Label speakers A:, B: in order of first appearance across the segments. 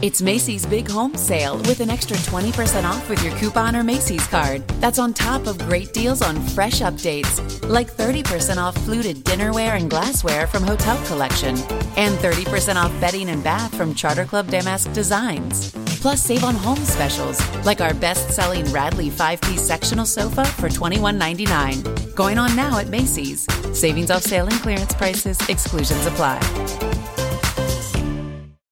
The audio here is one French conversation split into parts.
A: It's Macy's Big Home Sale with an extra 20% off with your coupon or Macy's card. That's on top of great deals on fresh updates, like 30% off fluted dinnerware and glassware from Hotel Collection, and 30% off bedding and bath from Charter Club Damask Designs. Plus, save on home specials, like our best selling Radley 5 piece sectional sofa for $21.99. Going on now at Macy's. Savings off sale and clearance prices, exclusions apply.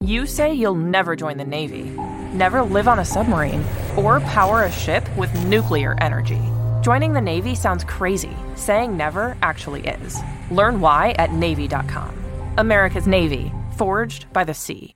B: You say you'll never join the Navy, never live on a submarine, or power a ship with nuclear energy. Joining the Navy sounds crazy. Saying never actually is. Learn why at Navy.com. America's Navy, forged by the sea.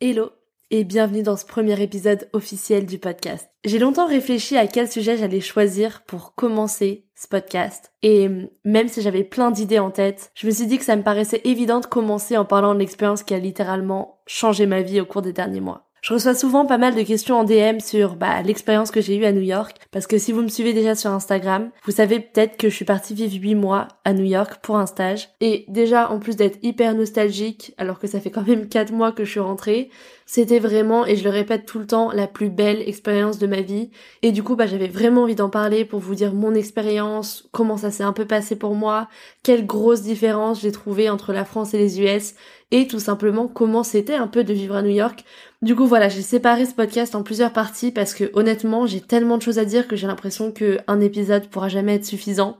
C: Hello et bienvenue dans ce premier épisode officiel du podcast. J'ai longtemps réfléchi à quel sujet j'allais choisir pour commencer ce podcast. Et même si j'avais plein d'idées en tête, je me suis dit que ça me paraissait évident de commencer en parlant de l'expérience qui a littéralement changé ma vie au cours des derniers mois. Je reçois souvent pas mal de questions en DM sur bah, l'expérience que j'ai eue à New York, parce que si vous me suivez déjà sur Instagram, vous savez peut-être que je suis partie vivre 8 mois à New York pour un stage. Et déjà, en plus d'être hyper nostalgique, alors que ça fait quand même 4 mois que je suis rentrée, c'était vraiment, et je le répète tout le temps, la plus belle expérience de ma vie. Et du coup, bah, j'avais vraiment envie d'en parler pour vous dire mon expérience, comment ça s'est un peu passé pour moi, quelle grosse différence j'ai trouvé entre la France et les US, et tout simplement comment c'était un peu de vivre à New York. Du coup, voilà, j'ai séparé ce podcast en plusieurs parties parce que honnêtement, j'ai tellement de choses à dire que j'ai l'impression qu'un épisode pourra jamais être suffisant.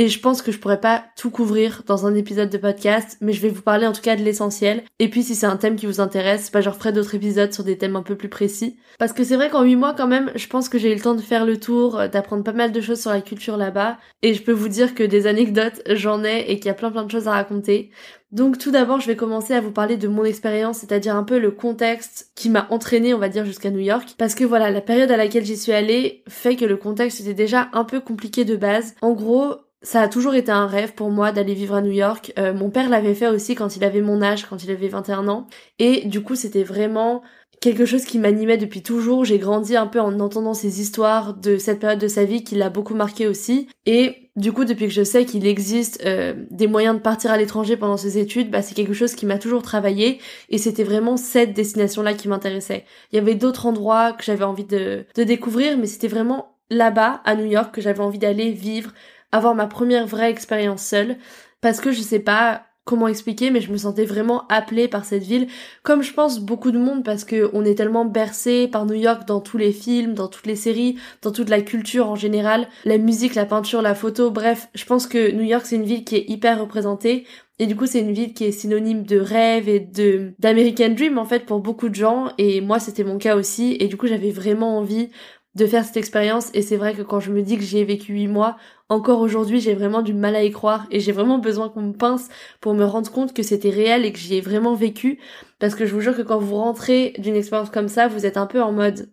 C: Et je pense que je pourrais pas tout couvrir dans un épisode de podcast, mais je vais vous parler en tout cas de l'essentiel. Et puis si c'est un thème qui vous intéresse, bah je referai d'autres épisodes sur des thèmes un peu plus précis. Parce que c'est vrai qu'en 8 mois quand même, je pense que j'ai eu le temps de faire le tour, d'apprendre pas mal de choses sur la culture là-bas. Et je peux vous dire que des anecdotes, j'en ai et qu'il y a plein plein de choses à raconter. Donc tout d'abord, je vais commencer à vous parler de mon expérience, c'est-à-dire un peu le contexte qui m'a entraîné, on va dire, jusqu'à New York. Parce que voilà, la période à laquelle j'y suis allée fait que le contexte était déjà un peu compliqué de base. En gros, ça a toujours été un rêve pour moi d'aller vivre à New York. Euh, mon père l'avait fait aussi quand il avait mon âge, quand il avait 21 ans. Et du coup, c'était vraiment quelque chose qui m'animait depuis toujours. J'ai grandi un peu en entendant ces histoires de cette période de sa vie qui l'a beaucoup marqué aussi. Et du coup, depuis que je sais qu'il existe euh, des moyens de partir à l'étranger pendant ses études, bah, c'est quelque chose qui m'a toujours travaillé. Et c'était vraiment cette destination-là qui m'intéressait. Il y avait d'autres endroits que j'avais envie de, de découvrir, mais c'était vraiment là-bas, à New York, que j'avais envie d'aller vivre avoir ma première vraie expérience seule parce que je sais pas comment expliquer mais je me sentais vraiment appelée par cette ville comme je pense beaucoup de monde parce que on est tellement bercé par New York dans tous les films, dans toutes les séries, dans toute la culture en général, la musique, la peinture, la photo, bref, je pense que New York c'est une ville qui est hyper représentée et du coup, c'est une ville qui est synonyme de rêve et de d'American Dream en fait pour beaucoup de gens. Et moi, c'était mon cas aussi. Et du coup, j'avais vraiment envie de faire cette expérience. Et c'est vrai que quand je me dis que j'y ai vécu huit mois, encore aujourd'hui, j'ai vraiment du mal à y croire et j'ai vraiment besoin qu'on me pince pour me rendre compte que c'était réel et que j'y ai vraiment vécu. Parce que je vous jure que quand vous rentrez d'une expérience comme ça, vous êtes un peu en mode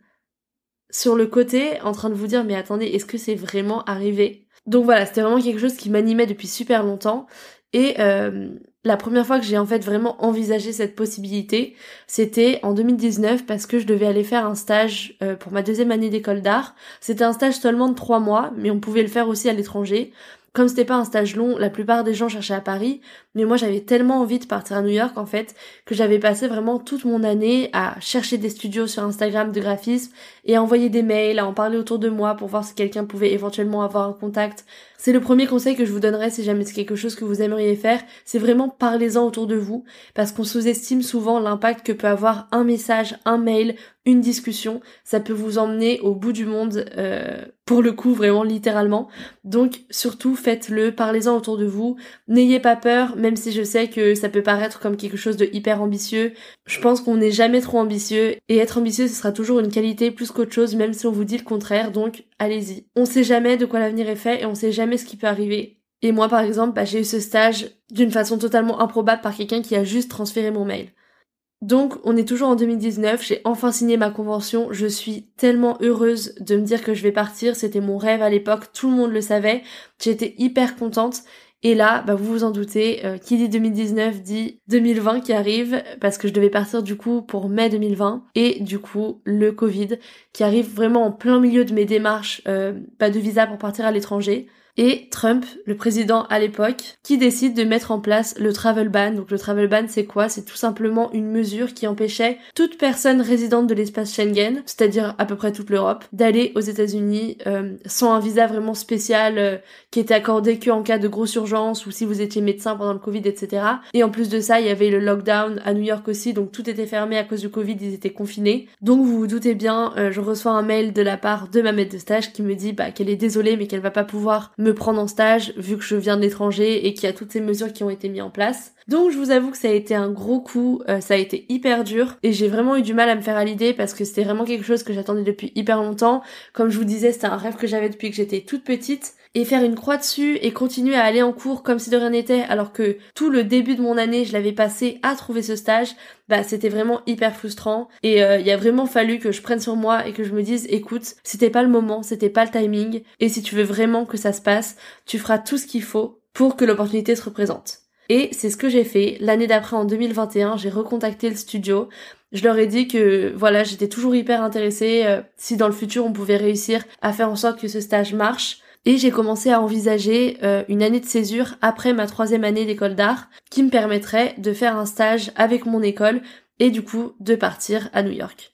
C: sur le côté, en train de vous dire mais attendez, est-ce que c'est vraiment arrivé? Donc voilà, c'était vraiment quelque chose qui m'animait depuis super longtemps. Et euh, la première fois que j'ai en fait vraiment envisagé cette possibilité, c'était en 2019 parce que je devais aller faire un stage euh, pour ma deuxième année d'école d'art. C'était un stage seulement de trois mois, mais on pouvait le faire aussi à l'étranger. Comme c'était pas un stage long, la plupart des gens cherchaient à Paris, mais moi j'avais tellement envie de partir à New York en fait que j'avais passé vraiment toute mon année à chercher des studios sur Instagram de graphisme et à envoyer des mails, à en parler autour de moi pour voir si quelqu'un pouvait éventuellement avoir un contact. C'est le premier conseil que je vous donnerais si jamais c'est quelque chose que vous aimeriez faire, c'est vraiment parlez-en autour de vous parce qu'on sous-estime souvent l'impact que peut avoir un message, un mail, une discussion, ça peut vous emmener au bout du monde, euh, pour le coup vraiment littéralement. Donc surtout faites-le, parlez-en autour de vous, n'ayez pas peur, même si je sais que ça peut paraître comme quelque chose de hyper ambitieux. Je pense qu'on n'est jamais trop ambitieux et être ambitieux ce sera toujours une qualité plus qu'autre chose, même si on vous dit le contraire. Donc allez-y. On sait jamais de quoi l'avenir est fait et on sait jamais ce qui peut arriver. Et moi par exemple, bah, j'ai eu ce stage d'une façon totalement improbable par quelqu'un qui a juste transféré mon mail. Donc on est toujours en 2019, j'ai enfin signé ma convention, je suis tellement heureuse de me dire que je vais partir, c'était mon rêve à l'époque, tout le monde le savait, j'étais hyper contente et là, bah, vous vous en doutez, euh, qui dit 2019 dit 2020 qui arrive, parce que je devais partir du coup pour mai 2020, et du coup le Covid qui arrive vraiment en plein milieu de mes démarches, euh, pas de visa pour partir à l'étranger et Trump, le président à l'époque, qui décide de mettre en place le travel ban. Donc le travel ban, c'est quoi? C'est tout simplement une mesure qui empêchait toute personne résidente de l'espace Schengen, c'est-à-dire à peu près toute l'Europe, d'aller aux États-Unis euh, sans un visa vraiment spécial euh, qui était accordé que en cas de grosse urgence ou si vous étiez médecin pendant le Covid, etc. Et en plus de ça, il y avait le lockdown à New York aussi, donc tout était fermé à cause du Covid, ils étaient confinés. Donc vous vous doutez bien, euh, je reçois un mail de la part de ma maître de stage qui me dit bah, qu'elle est désolée mais qu'elle va pas pouvoir me prendre en stage vu que je viens de et qu'il y a toutes ces mesures qui ont été mises en place. Donc je vous avoue que ça a été un gros coup, euh, ça a été hyper dur et j'ai vraiment eu du mal à me faire à l'idée parce que c'était vraiment quelque chose que j'attendais depuis hyper longtemps. Comme je vous disais, c'était un rêve que j'avais depuis que j'étais toute petite et faire une croix dessus et continuer à aller en cours comme si de rien n'était alors que tout le début de mon année je l'avais passé à trouver ce stage, bah c'était vraiment hyper frustrant et euh, il a vraiment fallu que je prenne sur moi et que je me dise écoute, c'était pas le moment, c'était pas le timing et si tu veux vraiment que ça se passe, tu feras tout ce qu'il faut pour que l'opportunité se représente. Et c'est ce que j'ai fait. L'année d'après, en 2021, j'ai recontacté le studio. Je leur ai dit que voilà, j'étais toujours hyper intéressée euh, si dans le futur on pouvait réussir à faire en sorte que ce stage marche et j'ai commencé à envisager euh, une année de césure après ma troisième année d'école d'art qui me permettrait de faire un stage avec mon école et du coup de partir à New York.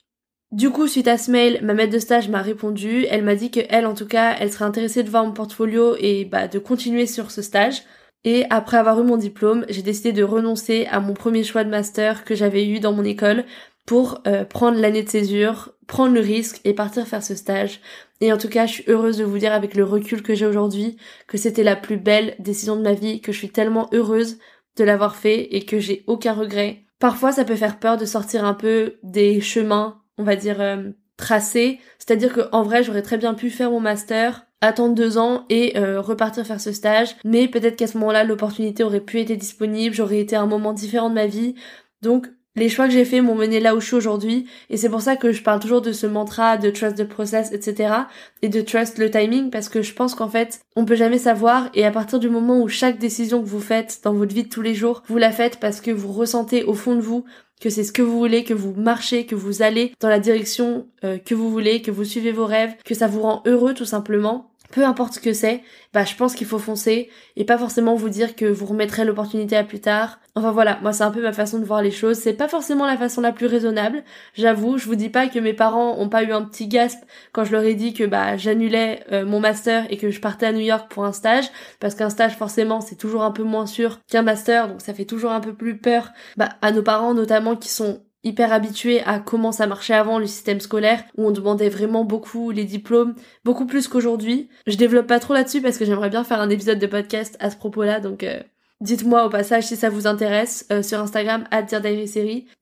C: Du coup, suite à ce mail, ma maître de stage m'a répondu. Elle m'a dit que elle, en tout cas, elle serait intéressée de voir mon portfolio et bah, de continuer sur ce stage. Et après avoir eu mon diplôme, j'ai décidé de renoncer à mon premier choix de master que j'avais eu dans mon école pour euh, prendre l'année de césure, prendre le risque et partir faire ce stage. Et en tout cas, je suis heureuse de vous dire avec le recul que j'ai aujourd'hui que c'était la plus belle décision de ma vie, que je suis tellement heureuse de l'avoir fait et que j'ai aucun regret. Parfois, ça peut faire peur de sortir un peu des chemins, on va dire, euh, tracés. C'est-à-dire que en vrai, j'aurais très bien pu faire mon master, attendre deux ans et euh, repartir faire ce stage. Mais peut-être qu'à ce moment-là, l'opportunité aurait pu être disponible, j'aurais été à un moment différent de ma vie. Donc les choix que j'ai faits m'ont mené là où je suis aujourd'hui et c'est pour ça que je parle toujours de ce mantra de trust the process etc et de trust le timing parce que je pense qu'en fait on peut jamais savoir et à partir du moment où chaque décision que vous faites dans votre vie de tous les jours vous la faites parce que vous ressentez au fond de vous que c'est ce que vous voulez, que vous marchez, que vous allez dans la direction euh, que vous voulez, que vous suivez vos rêves, que ça vous rend heureux tout simplement, peu importe ce que c'est, bah je pense qu'il faut foncer et pas forcément vous dire que vous remettrez l'opportunité à plus tard. Enfin voilà, moi c'est un peu ma façon de voir les choses. C'est pas forcément la façon la plus raisonnable, j'avoue. Je vous dis pas que mes parents ont pas eu un petit gasp quand je leur ai dit que bah j'annulais euh, mon master et que je partais à New York pour un stage, parce qu'un stage forcément c'est toujours un peu moins sûr qu'un master, donc ça fait toujours un peu plus peur bah, à nos parents notamment qui sont hyper habitué à comment ça marchait avant le système scolaire où on demandait vraiment beaucoup les diplômes, beaucoup plus qu'aujourd'hui. Je développe pas trop là-dessus parce que j'aimerais bien faire un épisode de podcast à ce propos-là donc euh, Dites-moi au passage si ça vous intéresse euh, sur Instagram à.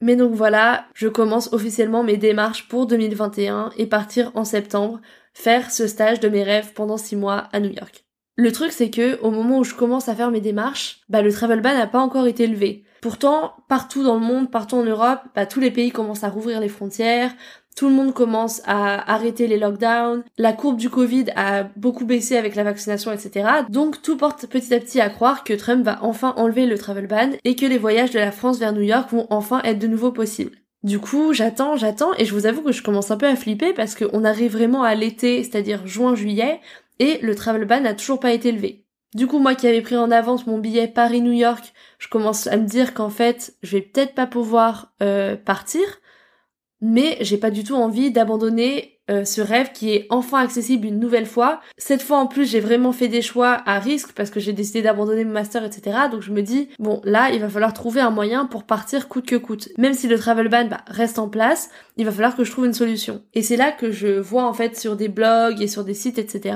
C: Mais donc voilà, je commence officiellement mes démarches pour 2021 et partir en septembre faire ce stage de mes rêves pendant 6 mois à New York. Le truc c'est que au moment où je commence à faire mes démarches, bah le travel ban n'a pas encore été levé. Pourtant, partout dans le monde, partout en Europe, bah, tous les pays commencent à rouvrir les frontières, tout le monde commence à arrêter les lockdowns, la courbe du Covid a beaucoup baissé avec la vaccination, etc. Donc tout porte petit à petit à croire que Trump va enfin enlever le travel ban et que les voyages de la France vers New York vont enfin être de nouveau possibles. Du coup, j'attends, j'attends, et je vous avoue que je commence un peu à flipper parce qu'on arrive vraiment à l'été, c'est-à-dire juin-juillet, et le travel ban n'a toujours pas été levé. Du coup, moi qui avais pris en avance mon billet Paris-New York, je commence à me dire qu'en fait, je vais peut-être pas pouvoir euh, partir, mais j'ai pas du tout envie d'abandonner euh, ce rêve qui est enfin accessible une nouvelle fois. Cette fois en plus j'ai vraiment fait des choix à risque parce que j'ai décidé d'abandonner mon master etc. Donc je me dis bon là il va falloir trouver un moyen pour partir coûte que coûte. Même si le travel ban bah, reste en place, il va falloir que je trouve une solution. Et c'est là que je vois en fait sur des blogs et sur des sites etc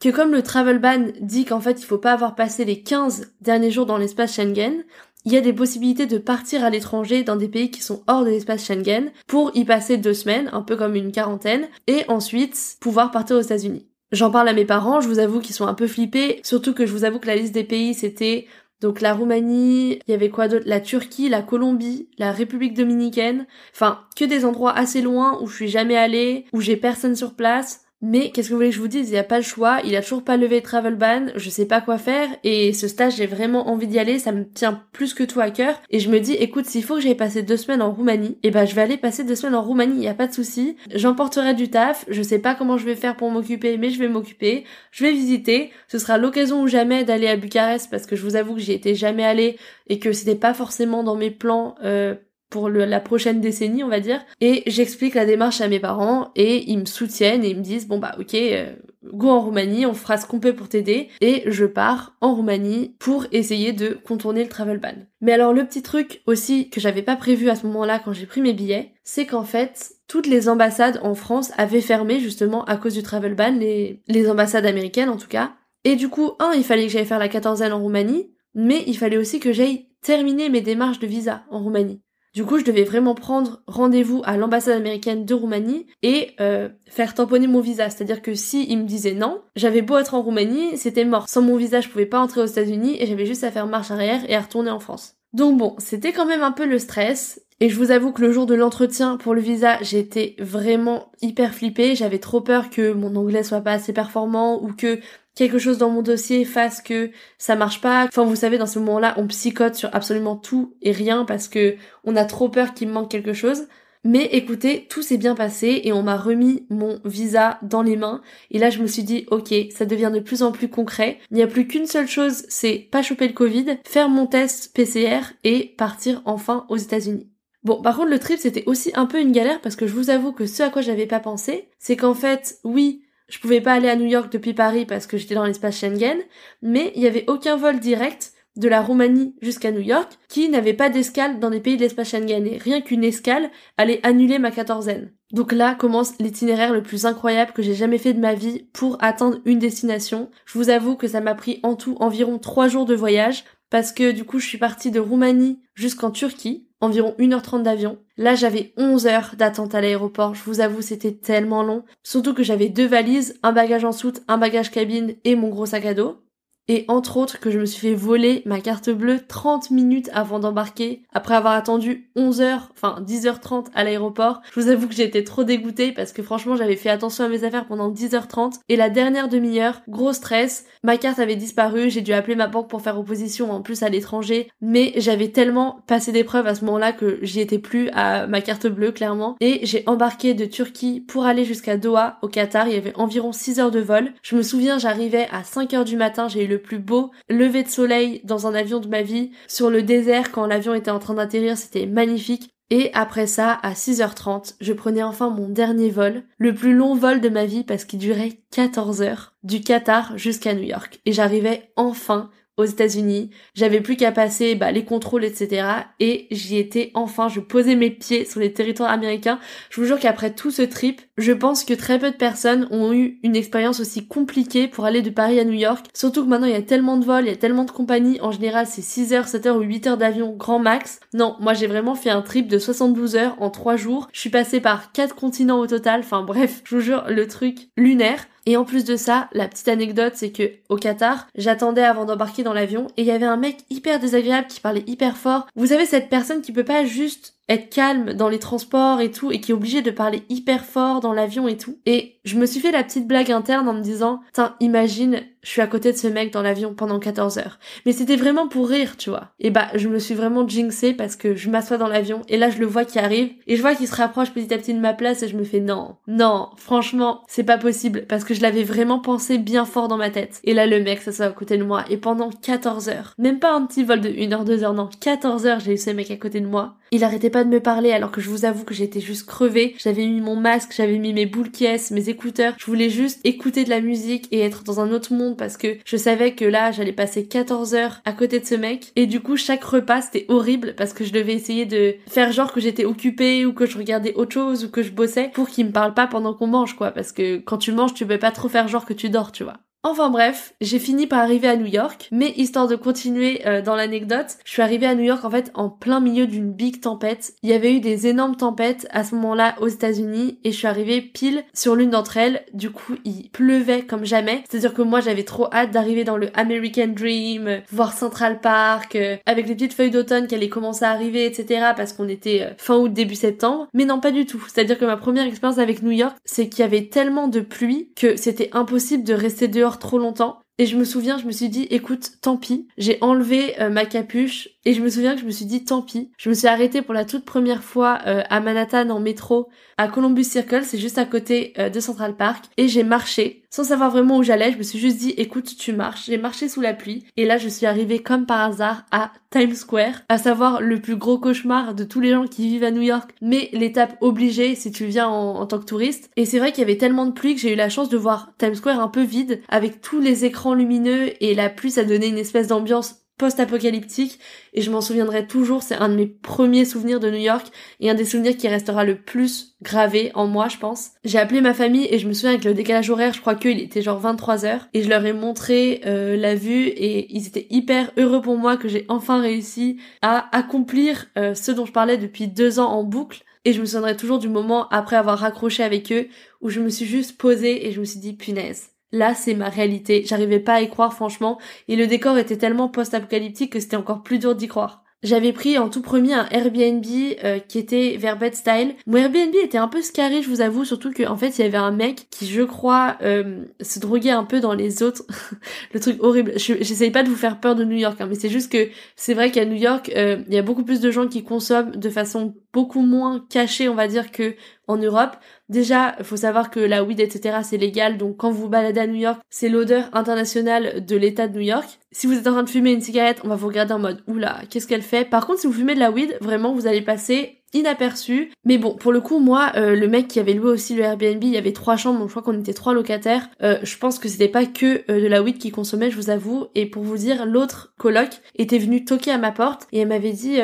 C: que comme le travel ban dit qu'en fait il faut pas avoir passé les 15 derniers jours dans l'espace Schengen, il y a des possibilités de partir à l'étranger dans des pays qui sont hors de l'espace Schengen pour y passer deux semaines, un peu comme une quarantaine, et ensuite pouvoir partir aux États-Unis. J'en parle à mes parents, je vous avoue qu'ils sont un peu flippés, surtout que je vous avoue que la liste des pays c'était donc la Roumanie, il y avait quoi d'autre La Turquie, la Colombie, la République dominicaine, enfin que des endroits assez loin où je suis jamais allée, où j'ai personne sur place. Mais qu'est-ce que vous voulez que je vous dise? Il n'y a pas le choix, il a toujours pas levé travel ban, je sais pas quoi faire et ce stage j'ai vraiment envie d'y aller, ça me tient plus que tout à cœur et je me dis écoute s'il faut que j'aille passer deux semaines en Roumanie, et eh ben je vais aller passer deux semaines en Roumanie, il y a pas de souci, j'emporterai du taf, je sais pas comment je vais faire pour m'occuper mais je vais m'occuper, je vais visiter, ce sera l'occasion ou jamais d'aller à Bucarest parce que je vous avoue que j'y étais jamais allée et que c'était pas forcément dans mes plans euh, pour la prochaine décennie, on va dire. Et j'explique la démarche à mes parents et ils me soutiennent et ils me disent bon bah ok, euh, go en Roumanie, on fera ce qu'on peut pour t'aider. Et je pars en Roumanie pour essayer de contourner le travel ban. Mais alors le petit truc aussi que j'avais pas prévu à ce moment-là quand j'ai pris mes billets, c'est qu'en fait toutes les ambassades en France avaient fermé justement à cause du travel ban, les, les ambassades américaines en tout cas. Et du coup, un, il fallait que j'aille faire la quatorzaine en Roumanie, mais il fallait aussi que j'aille terminer mes démarches de visa en Roumanie. Du coup, je devais vraiment prendre rendez-vous à l'ambassade américaine de Roumanie et euh, faire tamponner mon visa. C'est-à-dire que si me disait non, j'avais beau être en Roumanie, c'était mort. Sans mon visa, je pouvais pas entrer aux États-Unis et j'avais juste à faire marche arrière et à retourner en France. Donc bon, c'était quand même un peu le stress. Et je vous avoue que le jour de l'entretien pour le visa, j'étais vraiment hyper flippée. J'avais trop peur que mon anglais soit pas assez performant ou que quelque chose dans mon dossier fasse que ça marche pas. Enfin, vous savez, dans ce moment-là, on psychote sur absolument tout et rien parce que on a trop peur qu'il manque quelque chose. Mais écoutez, tout s'est bien passé et on m'a remis mon visa dans les mains. Et là, je me suis dit, ok, ça devient de plus en plus concret. Il n'y a plus qu'une seule chose, c'est pas choper le Covid, faire mon test PCR et partir enfin aux États-Unis. Bon, par contre, le trip, c'était aussi un peu une galère parce que je vous avoue que ce à quoi j'avais pas pensé, c'est qu'en fait, oui, je pouvais pas aller à New York depuis Paris parce que j'étais dans l'espace Schengen, mais il y avait aucun vol direct de la Roumanie jusqu'à New York qui n'avait pas d'escale dans les pays de l'espace Schengen et rien qu'une escale allait annuler ma quatorzaine. Donc là commence l'itinéraire le plus incroyable que j'ai jamais fait de ma vie pour atteindre une destination. Je vous avoue que ça m'a pris en tout environ trois jours de voyage parce que du coup je suis partie de Roumanie jusqu'en Turquie environ 1h30 d'avion. Là, j'avais 11 heures d'attente à l'aéroport. Je vous avoue, c'était tellement long. Surtout que j'avais deux valises, un bagage en soute, un bagage cabine et mon gros sac à dos. Et entre autres que je me suis fait voler ma carte bleue 30 minutes avant d'embarquer, après avoir attendu 11 heures, enfin 10h30 à l'aéroport. Je vous avoue que été trop dégoûtée parce que franchement j'avais fait attention à mes affaires pendant 10h30 et la dernière demi-heure, gros stress, ma carte avait disparu, j'ai dû appeler ma banque pour faire opposition en plus à l'étranger, mais j'avais tellement passé d'épreuves à ce moment-là que j'y étais plus à ma carte bleue clairement et j'ai embarqué de Turquie pour aller jusqu'à Doha au Qatar, il y avait environ 6 heures de vol. Je me souviens j'arrivais à 5 heures du matin, j'ai eu le le plus beau lever de soleil dans un avion de ma vie. Sur le désert, quand l'avion était en train d'atterrir, c'était magnifique. Et après ça, à 6h30, je prenais enfin mon dernier vol, le plus long vol de ma vie parce qu'il durait 14 heures, du Qatar jusqu'à New York. Et j'arrivais enfin aux États-Unis. J'avais plus qu'à passer bah, les contrôles, etc. Et j'y étais enfin. Je posais mes pieds sur les territoires américains. Je vous jure qu'après tout ce trip, je pense que très peu de personnes ont eu une expérience aussi compliquée pour aller de Paris à New York. Surtout que maintenant il y a tellement de vols, il y a tellement de compagnies. En général, c'est 6 heures, 7 heures ou 8 heures d'avion grand max. Non, moi j'ai vraiment fait un trip de 72 heures en 3 jours. Je suis passée par 4 continents au total. Enfin bref, je vous jure, le truc lunaire. Et en plus de ça, la petite anecdote, c'est que au Qatar, j'attendais avant d'embarquer dans l'avion et il y avait un mec hyper désagréable qui parlait hyper fort. Vous savez cette personne qui peut pas juste être calme dans les transports et tout, et qui est obligé de parler hyper fort dans l'avion et tout. Et je me suis fait la petite blague interne en me disant, tiens, imagine, je suis à côté de ce mec dans l'avion pendant 14 heures. Mais c'était vraiment pour rire, tu vois. Et bah, je me suis vraiment jinxée parce que je m'assois dans l'avion et là je le vois qui arrive et je vois qu'il se rapproche petit à petit de ma place et je me fais non, non, franchement, c'est pas possible parce que je l'avais vraiment pensé bien fort dans ma tête. Et là le mec s'assoit à côté de moi et pendant 14 heures, même pas un petit vol de 1 heure, 2 heures, non, 14 heures j'ai eu ce mec à côté de moi. Il arrêtait pas de me parler alors que je vous avoue que j'étais juste crevée. J'avais mis mon masque, j'avais mis mes boules caisses, mes écouteurs. Je voulais juste écouter de la musique et être dans un autre monde parce que je savais que là j'allais passer 14 heures à côté de ce mec. Et du coup chaque repas c'était horrible parce que je devais essayer de faire genre que j'étais occupée ou que je regardais autre chose ou que je bossais pour qu'il me parle pas pendant qu'on mange quoi. Parce que quand tu manges tu peux pas trop faire genre que tu dors tu vois. Enfin bref, j'ai fini par arriver à New York, mais histoire de continuer euh, dans l'anecdote, je suis arrivée à New York en fait en plein milieu d'une big tempête. Il y avait eu des énormes tempêtes à ce moment-là aux États-Unis et je suis arrivée pile sur l'une d'entre elles. Du coup, il pleuvait comme jamais. C'est-à-dire que moi j'avais trop hâte d'arriver dans le American Dream, euh, voir Central Park, euh, avec les petites feuilles d'automne qui allaient commencer à arriver, etc. parce qu'on était fin août, début septembre. Mais non, pas du tout. C'est-à-dire que ma première expérience avec New York, c'est qu'il y avait tellement de pluie que c'était impossible de rester dehors trop longtemps. Et je me souviens, je me suis dit, écoute, tant pis. J'ai enlevé euh, ma capuche et je me souviens que je me suis dit, tant pis. Je me suis arrêtée pour la toute première fois euh, à Manhattan en métro, à Columbus Circle, c'est juste à côté euh, de Central Park, et j'ai marché sans savoir vraiment où j'allais. Je me suis juste dit, écoute, tu marches. J'ai marché sous la pluie et là, je suis arrivée comme par hasard à Times Square, à savoir le plus gros cauchemar de tous les gens qui vivent à New York, mais l'étape obligée si tu viens en, en tant que touriste. Et c'est vrai qu'il y avait tellement de pluie que j'ai eu la chance de voir Times Square un peu vide, avec tous les écrans lumineux et la pluie, ça donnait une espèce d'ambiance post-apocalyptique. Et je m'en souviendrai toujours, c'est un de mes premiers souvenirs de New York et un des souvenirs qui restera le plus gravé en moi je pense. J'ai appelé ma famille et je me souviens avec le décalage horaire, je crois qu'il était genre 23h et je leur ai montré euh, la vue et ils étaient hyper heureux pour moi que j'ai enfin réussi à accomplir euh, ce dont je parlais depuis deux ans en boucle. Et je me souviendrai toujours du moment après avoir raccroché avec eux où je me suis juste posée et je me suis dit punaise Là, c'est ma réalité. J'arrivais pas à y croire, franchement. Et le décor était tellement post-apocalyptique que c'était encore plus dur d'y croire. J'avais pris en tout premier un Airbnb euh, qui était vers Bed Style. Mon Airbnb était un peu scary, je vous avoue, surtout qu'en fait il y avait un mec qui, je crois, euh, se droguait un peu dans les autres. le truc horrible. J'essaye pas de vous faire peur de New York, hein, mais c'est juste que c'est vrai qu'à New York, euh, il y a beaucoup plus de gens qui consomment de façon beaucoup moins cachée, on va dire, que en Europe. Déjà, il faut savoir que la weed, etc., c'est légal, donc quand vous baladez à New York, c'est l'odeur internationale de l'état de New York. Si vous êtes en train de fumer une cigarette, on va vous regarder en mode, oula, qu'est-ce qu'elle fait? Par contre, si vous fumez de la weed, vraiment, vous allez passer inaperçu. Mais bon, pour le coup, moi, euh, le mec qui avait loué aussi le Airbnb, il y avait trois chambres, donc je crois qu'on était trois locataires. Euh, je pense que c'était pas que euh, de la weed qui consommait, je vous avoue. Et pour vous dire, l'autre coloc était venu toquer à ma porte et elle m'avait dit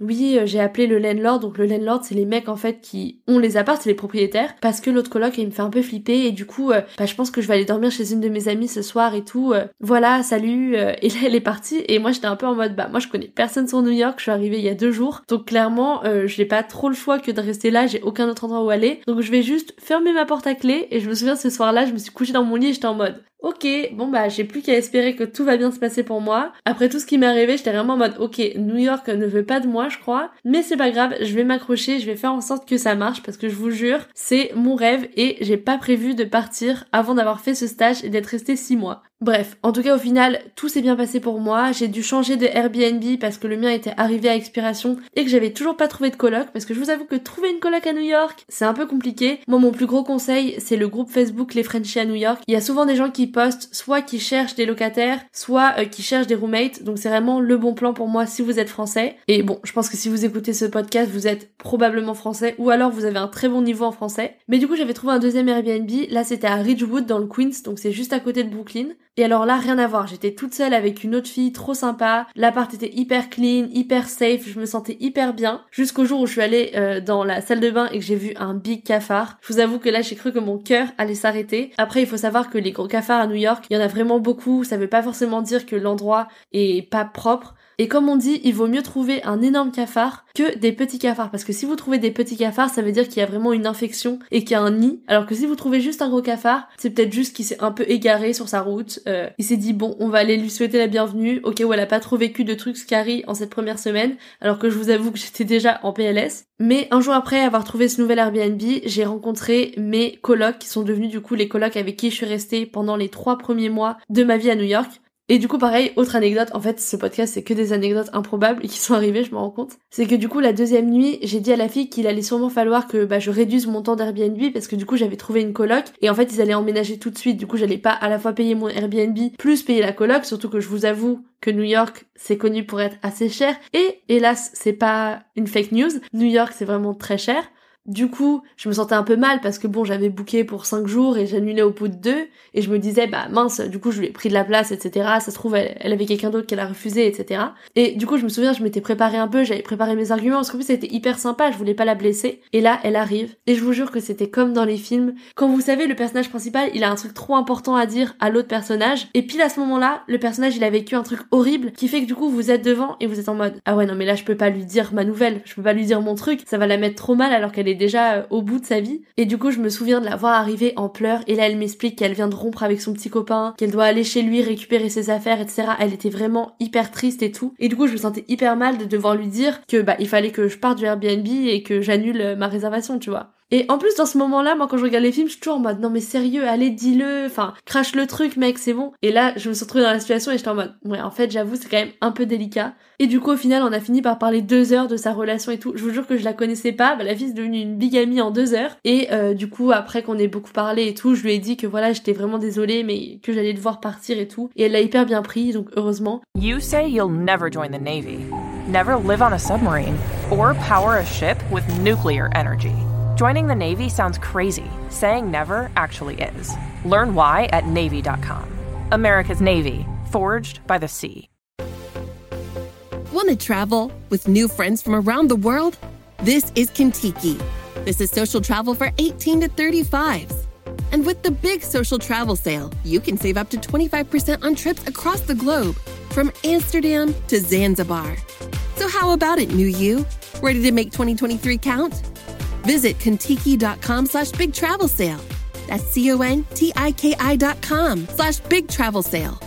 C: oui, euh, j'ai appelé le landlord. Donc le landlord, c'est les mecs en fait qui ont les apparts, c'est les propriétaires. Parce que l'autre coloc, il me fait un peu flipper et du coup, euh, bah, je pense que je vais aller dormir chez une de mes amies ce soir et tout. Euh, voilà, salut. et là, elle est partie et moi, j'étais un peu en mode, bah moi, je connais personne sur New York. Je suis arrivée il y a deux jours, donc clairement, je n'ai pas trop le choix que de rester là. J'ai aucun autre endroit où aller, donc je vais juste fermer ma porte à clé. Et je me souviens ce soir-là, je me suis couchée dans mon lit et j'étais en mode, Ok, bon bah j'ai plus qu'à espérer que tout va bien se passer pour moi. Après tout ce qui m'est arrivé, j'étais vraiment en mode ok, New York ne veut pas de moi, je crois, mais c'est pas grave, je vais m'accrocher, je vais faire en sorte que ça marche parce que je vous jure, c'est mon rêve et j'ai pas prévu de partir avant d'avoir fait ce stage et d'être resté 6 mois. Bref, en tout cas au final, tout s'est bien passé pour moi. J'ai dû changer de Airbnb parce que le mien était arrivé à expiration et que j'avais toujours pas trouvé de coloc parce que je vous avoue que trouver une coloc à New York, c'est un peu compliqué. Moi mon plus gros conseil, c'est le groupe Facebook Les Frenchies à New York. Il y a souvent des gens qui postent soit qui cherchent des locataires, soit euh, qui cherchent des roommates. Donc c'est vraiment le bon plan pour moi si vous êtes français. Et bon, je pense que si vous écoutez ce podcast, vous êtes probablement français ou alors vous avez un très bon niveau en français. Mais du coup, j'avais trouvé un deuxième Airbnb. Là, c'était à Ridgewood dans le Queens, donc c'est juste à côté de Brooklyn. Et alors là, rien à voir. J'étais toute seule avec une autre fille, trop sympa. L'appart était hyper clean, hyper safe. Je me sentais hyper bien. Jusqu'au jour où je suis allée euh, dans la salle de bain et que j'ai vu un big cafard. Je vous avoue que là, j'ai cru que mon cœur allait s'arrêter. Après, il faut savoir que les gros cafards à New York, il y en a vraiment beaucoup. Ça veut pas forcément dire que l'endroit est pas propre. Et comme on dit, il vaut mieux trouver un énorme cafard que des petits cafards. Parce que si vous trouvez des petits cafards, ça veut dire qu'il y a vraiment une infection et qu'il y a un nid. Alors que si vous trouvez juste un gros cafard, c'est peut-être juste qu'il s'est un peu égaré sur sa route. Euh, il s'est dit bon, on va aller lui souhaiter la bienvenue. Ok, où elle a pas trop vécu de trucs scary en cette première semaine. Alors que je vous avoue que j'étais déjà en PLS. Mais un jour après avoir trouvé ce nouvel Airbnb, j'ai rencontré mes colocs qui sont devenus du coup les colocs avec qui je suis restée pendant les trois premiers mois de ma vie à New York. Et du coup, pareil, autre anecdote, en fait, ce podcast, c'est que des anecdotes improbables qui sont arrivées, je me rends compte. C'est que du coup, la deuxième nuit, j'ai dit à la fille qu'il allait sûrement falloir que bah, je réduise mon temps d'Airbnb parce que du coup, j'avais trouvé une coloc et en fait, ils allaient emménager tout de suite. Du coup, j'allais pas à la fois payer mon Airbnb plus payer la coloc, surtout que je vous avoue que New York, c'est connu pour être assez cher. Et hélas, c'est pas une fake news. New York, c'est vraiment très cher. Du coup, je me sentais un peu mal parce que bon, j'avais booké pour 5 jours et j'annulais au bout de deux et je me disais bah mince, du coup je lui ai pris de la place, etc. Ça se trouve elle, avait quelqu'un d'autre qu'elle a refusé, etc. Et du coup je me souviens, je m'étais préparé un peu, j'avais préparé mes arguments parce qu'en plus c'était hyper sympa, je voulais pas la blesser. Et là, elle arrive et je vous jure que c'était comme dans les films. Quand vous savez le personnage principal, il a un truc trop important à dire à l'autre personnage et pile à ce moment-là, le personnage il a vécu un truc horrible qui fait que du coup vous êtes devant et vous êtes en mode ah ouais non mais là je peux pas lui dire ma nouvelle, je peux pas lui dire mon truc, ça va la mettre trop mal alors qu'elle est déjà euh, au bout de sa vie. Et du coup, je me souviens de la voir arriver en pleurs. Et là, elle m'explique qu'elle vient de rompre avec son petit copain, qu'elle doit aller chez lui récupérer ses affaires, etc. Elle était vraiment hyper triste et tout. Et du coup, je me sentais hyper mal de devoir lui dire que bah il fallait que je parte du Airbnb et que j'annule euh, ma réservation, tu vois. Et en plus, dans ce moment-là, moi, quand je regarde les films, je suis toujours en mode, non mais sérieux, allez, dis-le, enfin, crache le truc, mec, c'est bon. Et là, je me suis retrouvée dans la situation et j'étais en mode, ouais, en fait, j'avoue, c'est quand même un peu délicat. Et du coup, au final, on a fini par parler deux heures de sa relation et tout. Je vous jure que je la connaissais pas. Bah, la fille est devenue une bigamie en deux heures. Et euh, du coup, après qu'on ait beaucoup parlé et tout, je lui ai dit que voilà, j'étais vraiment désolée, mais que j'allais devoir partir et tout. Et elle l'a hyper bien pris, donc heureusement.
B: You say you'll never join the Navy, never live on a submarine, or power a ship with nuclear energy. Joining the Navy sounds crazy. Saying never actually is. Learn why at Navy.com. America's Navy, forged by the sea.
D: Want to travel with new friends from around the world? This is Kintiki. This is social travel for 18 to 35s. And with the big social travel sale, you can save up to 25% on trips across the globe, from Amsterdam to Zanzibar. So, how about it, new you? Ready to make 2023 count? Visit Contiki.com slash big travel sale. That's C-O-N-T-I-K-I dot com slash big travel sale.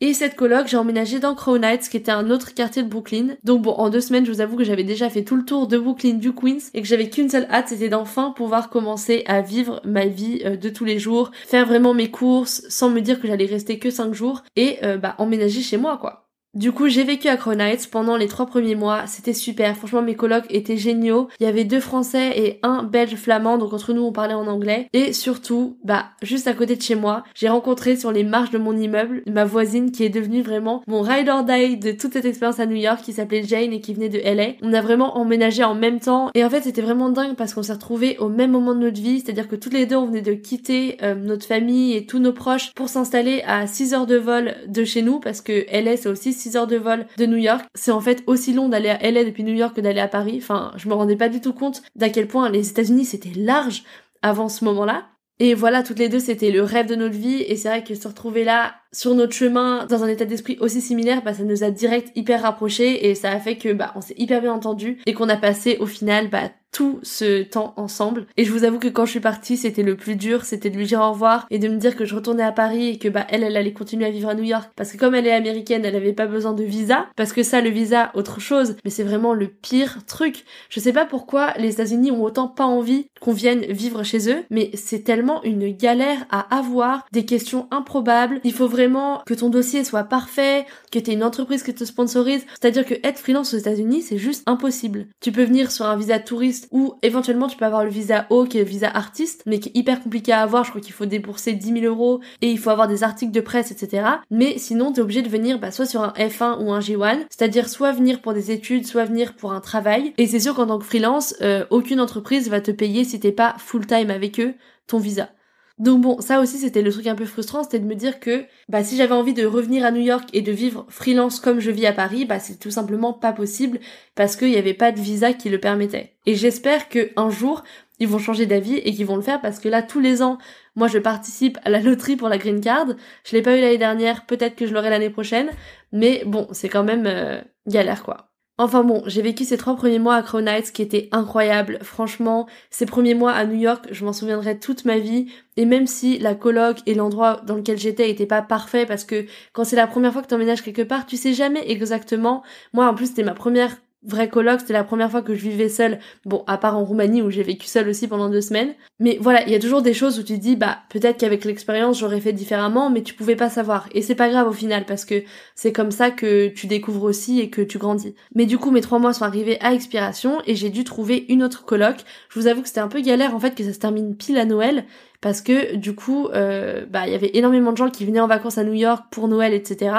C: Et cette coloc, j'ai emménagé dans Crown Heights, qui était un autre quartier de Brooklyn. Donc bon, en deux semaines, je vous avoue que j'avais déjà fait tout le tour de Brooklyn, du Queens, et que j'avais qu'une seule hâte, c'était d'enfin pouvoir commencer à vivre ma vie euh, de tous les jours, faire vraiment mes courses, sans me dire que j'allais rester que cinq jours, et euh, bah emménager chez moi, quoi. Du coup, j'ai vécu à Crown Heights pendant les trois premiers mois. C'était super. Franchement, mes colocs étaient géniaux. Il y avait deux Français et un Belge flamand. Donc entre nous, on parlait en anglais. Et surtout, bah, juste à côté de chez moi, j'ai rencontré sur les marches de mon immeuble ma voisine qui est devenue vraiment mon ride or die de toute cette expérience à New York, qui s'appelait Jane et qui venait de LA. On a vraiment emménagé en même temps. Et en fait, c'était vraiment dingue parce qu'on s'est retrouvés au même moment de notre vie. C'est-à-dire que toutes les deux, on venait de quitter euh, notre famille et tous nos proches pour s'installer à 6 heures de vol de chez nous parce que LA, c'est aussi 6 heures de vol de New York. C'est en fait aussi long d'aller à LA depuis New York que d'aller à Paris. Enfin, je me rendais pas du tout compte d'à quel point les États-Unis c'était large avant ce moment-là. Et voilà, toutes les deux, c'était le rêve de notre vie. Et c'est vrai que se retrouver là, sur notre chemin, dans un état d'esprit aussi similaire, bah, ça nous a direct hyper rapprochés. Et ça a fait que, bah, on s'est hyper bien entendu. Et qu'on a passé, au final, bah, tout ce temps ensemble. Et je vous avoue que quand je suis partie, c'était le plus dur, c'était de lui dire au revoir et de me dire que je retournais à Paris et que bah elle, elle allait continuer à vivre à New York. Parce que comme elle est américaine, elle avait pas besoin de visa. Parce que ça, le visa, autre chose. Mais c'est vraiment le pire truc. Je sais pas pourquoi les États-Unis ont autant pas envie qu'on vienne vivre chez eux, mais c'est tellement une galère à avoir, des questions improbables. Il faut vraiment que ton dossier soit parfait, que t'aies une entreprise qui te sponsorise. C'est-à-dire que être freelance aux États-Unis, c'est juste impossible. Tu peux venir sur un visa touriste ou éventuellement tu peux avoir le visa O qui est le visa artiste mais qui est hyper compliqué à avoir. Je crois qu'il faut débourser 10 000 euros et il faut avoir des articles de presse etc mais sinon t'es obligé de venir bah, soit sur un F1 ou un G1 c'est-à-dire soit venir pour des études soit venir pour un travail. Et c'est sûr qu'en tant que freelance euh, aucune entreprise va te payer si t'es pas full time avec eux ton visa donc bon, ça aussi c'était le truc un peu frustrant, c'était de me dire que bah si j'avais envie de revenir à New York et de vivre freelance comme je vis à Paris, bah c'est tout simplement pas possible parce qu'il n'y avait pas de visa qui le permettait. Et j'espère que un jour ils vont changer d'avis et qu'ils vont le faire parce que là tous les ans Moi, je participe à la loterie pour la green card. Je l'ai pas eu l'année dernière, peut-être que je l'aurai l'année prochaine. Mais bon, c'est quand même euh, galère quoi. Enfin bon, j'ai vécu ces trois premiers mois à Crown Heights qui étaient incroyables. Franchement, ces premiers mois à New York, je m'en souviendrai toute ma vie. Et même si la coloc et l'endroit dans lequel j'étais n'étaient pas parfaits, parce que quand c'est la première fois que tu emménages quelque part, tu sais jamais exactement. Moi, en plus, c'était ma première vrai coloc, c'était la première fois que je vivais seule, bon, à part en Roumanie où j'ai vécu seule aussi pendant deux semaines. Mais voilà, il y a toujours des choses où tu dis, bah, peut-être qu'avec l'expérience j'aurais fait différemment, mais tu pouvais pas savoir. Et c'est pas grave au final, parce que c'est comme ça que tu découvres aussi et que tu grandis. Mais du coup, mes trois mois sont arrivés à expiration et j'ai dû trouver une autre coloc. Je vous avoue que c'était un peu galère en fait que ça se termine pile à Noël, parce que du coup, euh, bah, il y avait énormément de gens qui venaient en vacances à New York pour Noël, etc.